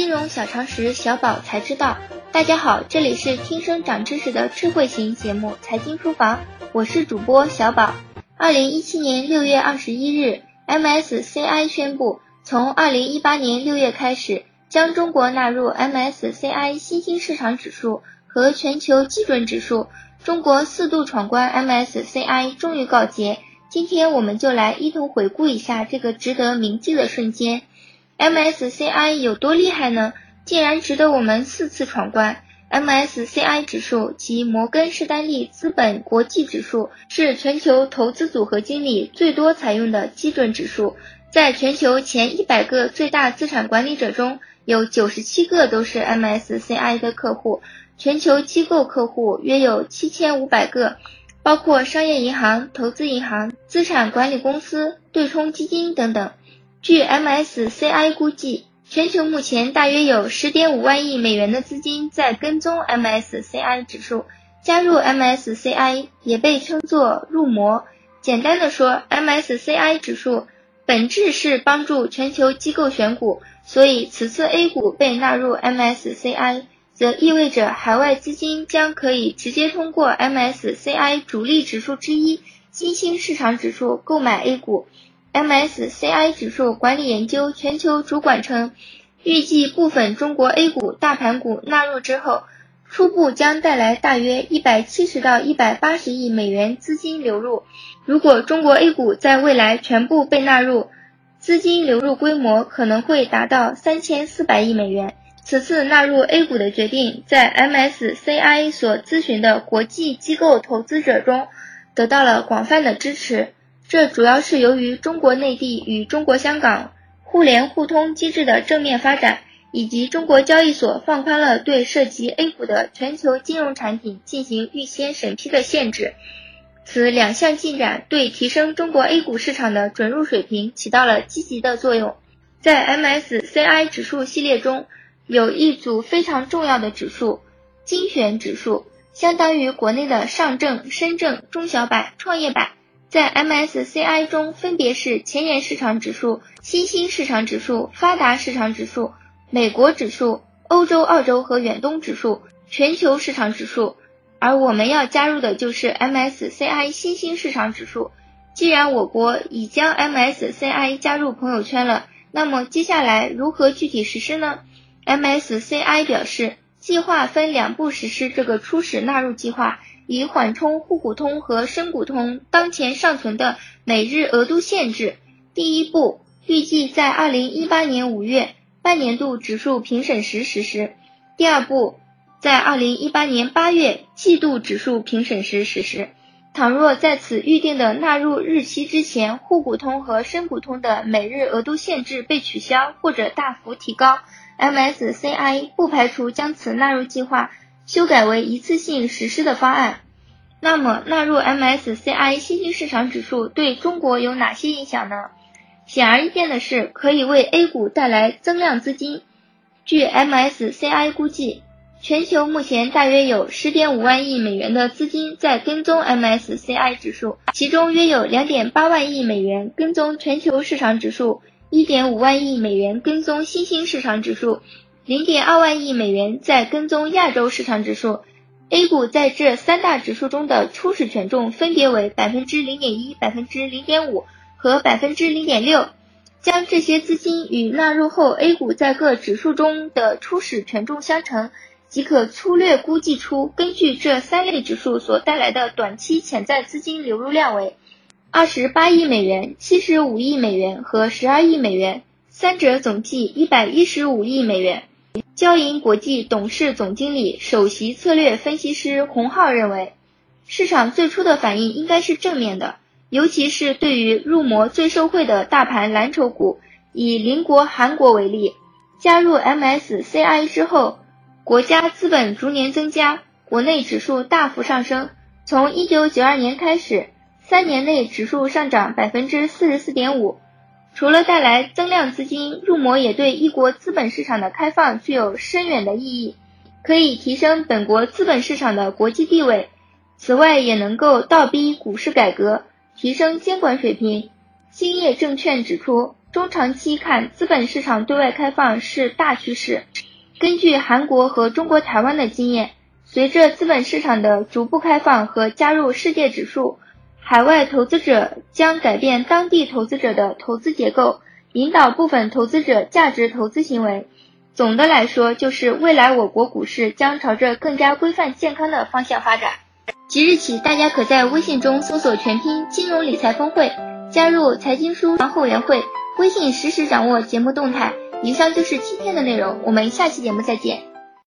金融小常识，小宝才知道。大家好，这里是听声长知识的智慧型节目《财经书房》，我是主播小宝。二零一七年六月二十一日，MSCI 宣布，从二零一八年六月开始，将中国纳入 MSCI 新兴市场指数和全球基准指数。中国四度闯关 MSCI 终于告捷。今天我们就来一同回顾一下这个值得铭记的瞬间。MSCI 有多厉害呢？竟然值得我们四次闯关。MSCI 指数及摩根士丹利资本国际指数是全球投资组合经理最多采用的基准指数，在全球前一百个最大资产管理者中，有九十七个都是 MSCI 的客户，全球机构客户约有七千五百个。包括商业银行、投资银行、资产管理公司、对冲基金等等。据 MSCI 估计，全球目前大约有十点五万亿美元的资金在跟踪 MSCI 指数。加入 MSCI 也被称作入魔。简单的说，MSCI 指数本质是帮助全球机构选股，所以此次 A 股被纳入 MSCI。则意味着海外资金将可以直接通过 MSCI 主力指数之一新兴市场指数购买 A 股。MSCI 指数管理研究全球主管称，预计部分中国 A 股大盘股纳入之后，初步将带来大约一百七十到一百八十亿美元资金流入。如果中国 A 股在未来全部被纳入，资金流入规模可能会达到三千四百亿美元。此次纳入 A 股的决定，在 MSCI 所咨询的国际机构投资者中得到了广泛的支持。这主要是由于中国内地与中国香港互联互通机制的正面发展，以及中国交易所放宽了对涉及 A 股的全球金融产品进行预先审批的限制。此两项进展对提升中国 A 股市场的准入水平起到了积极的作用。在 MSCI 指数系列中，有一组非常重要的指数，精选指数，相当于国内的上证、深证、中小板、创业板，在 MSCI 中分别是前沿市场指数、新兴市场指数、发达市场指数、美国指数、欧洲、澳洲和远东指数、全球市场指数，而我们要加入的就是 MSCI 新兴市场指数。既然我国已将 MSCI 加入朋友圈了，那么接下来如何具体实施呢？MSCI 表示，计划分两步实施这个初始纳入计划，以缓冲沪股通和深股通当前尚存的每日额度限制。第一步，预计在二零一八年五月半年度指数评审时实施；第二步，在二零一八年八月季度指数评审时实施。倘若在此预定的纳入日期之前，沪股通和深股通的每日额度限制被取消或者大幅提高，MSCI 不排除将此纳入计划修改为一次性实施的方案。那么，纳入 MSCI 新兴市场指数对中国有哪些影响呢？显而易见的是，可以为 A 股带来增量资金。据 MSCI 估计，全球目前大约有十点五万亿美元的资金在跟踪 MSCI 指数，其中约有两点八万亿美元跟踪全球市场指数。一点五万亿美元跟踪新兴市场指数，零点二万亿美元在跟踪亚洲市场指数。A 股在这三大指数中的初始权重分别为百分之零点一、百分之零点五和百分之零点六。将这些资金与纳入后 A 股在各指数中的初始权重相乘，即可粗略估计出根据这三类指数所带来的短期潜在资金流入量为。二十八亿美元、七十五亿美元和十二亿美元，三者总计一百一十五亿美元。交银国际董事总经理、首席策略分析师洪浩认为，市场最初的反应应该是正面的，尤其是对于入魔最受惠的大盘蓝筹股。以邻国韩国为例，加入 MSCI 之后，国家资本逐年增加，国内指数大幅上升，从一九九二年开始。三年内指数上涨百分之四十四点五，除了带来增量资金入魔，也对一国资本市场的开放具有深远的意义，可以提升本国资本市场的国际地位。此外，也能够倒逼股市改革，提升监管水平。兴业证券指出，中长期看，资本市场对外开放是大趋势。根据韩国和中国台湾的经验，随着资本市场的逐步开放和加入世界指数，海外投资者将改变当地投资者的投资结构，引导部分投资者价值投资行为。总的来说，就是未来我国股市将朝着更加规范健康的方向发展。即日起，大家可在微信中搜索全拼“金融理财峰会”，加入财经书房后援会，微信实时掌握节目动态。以上就是今天的内容，我们下期节目再见。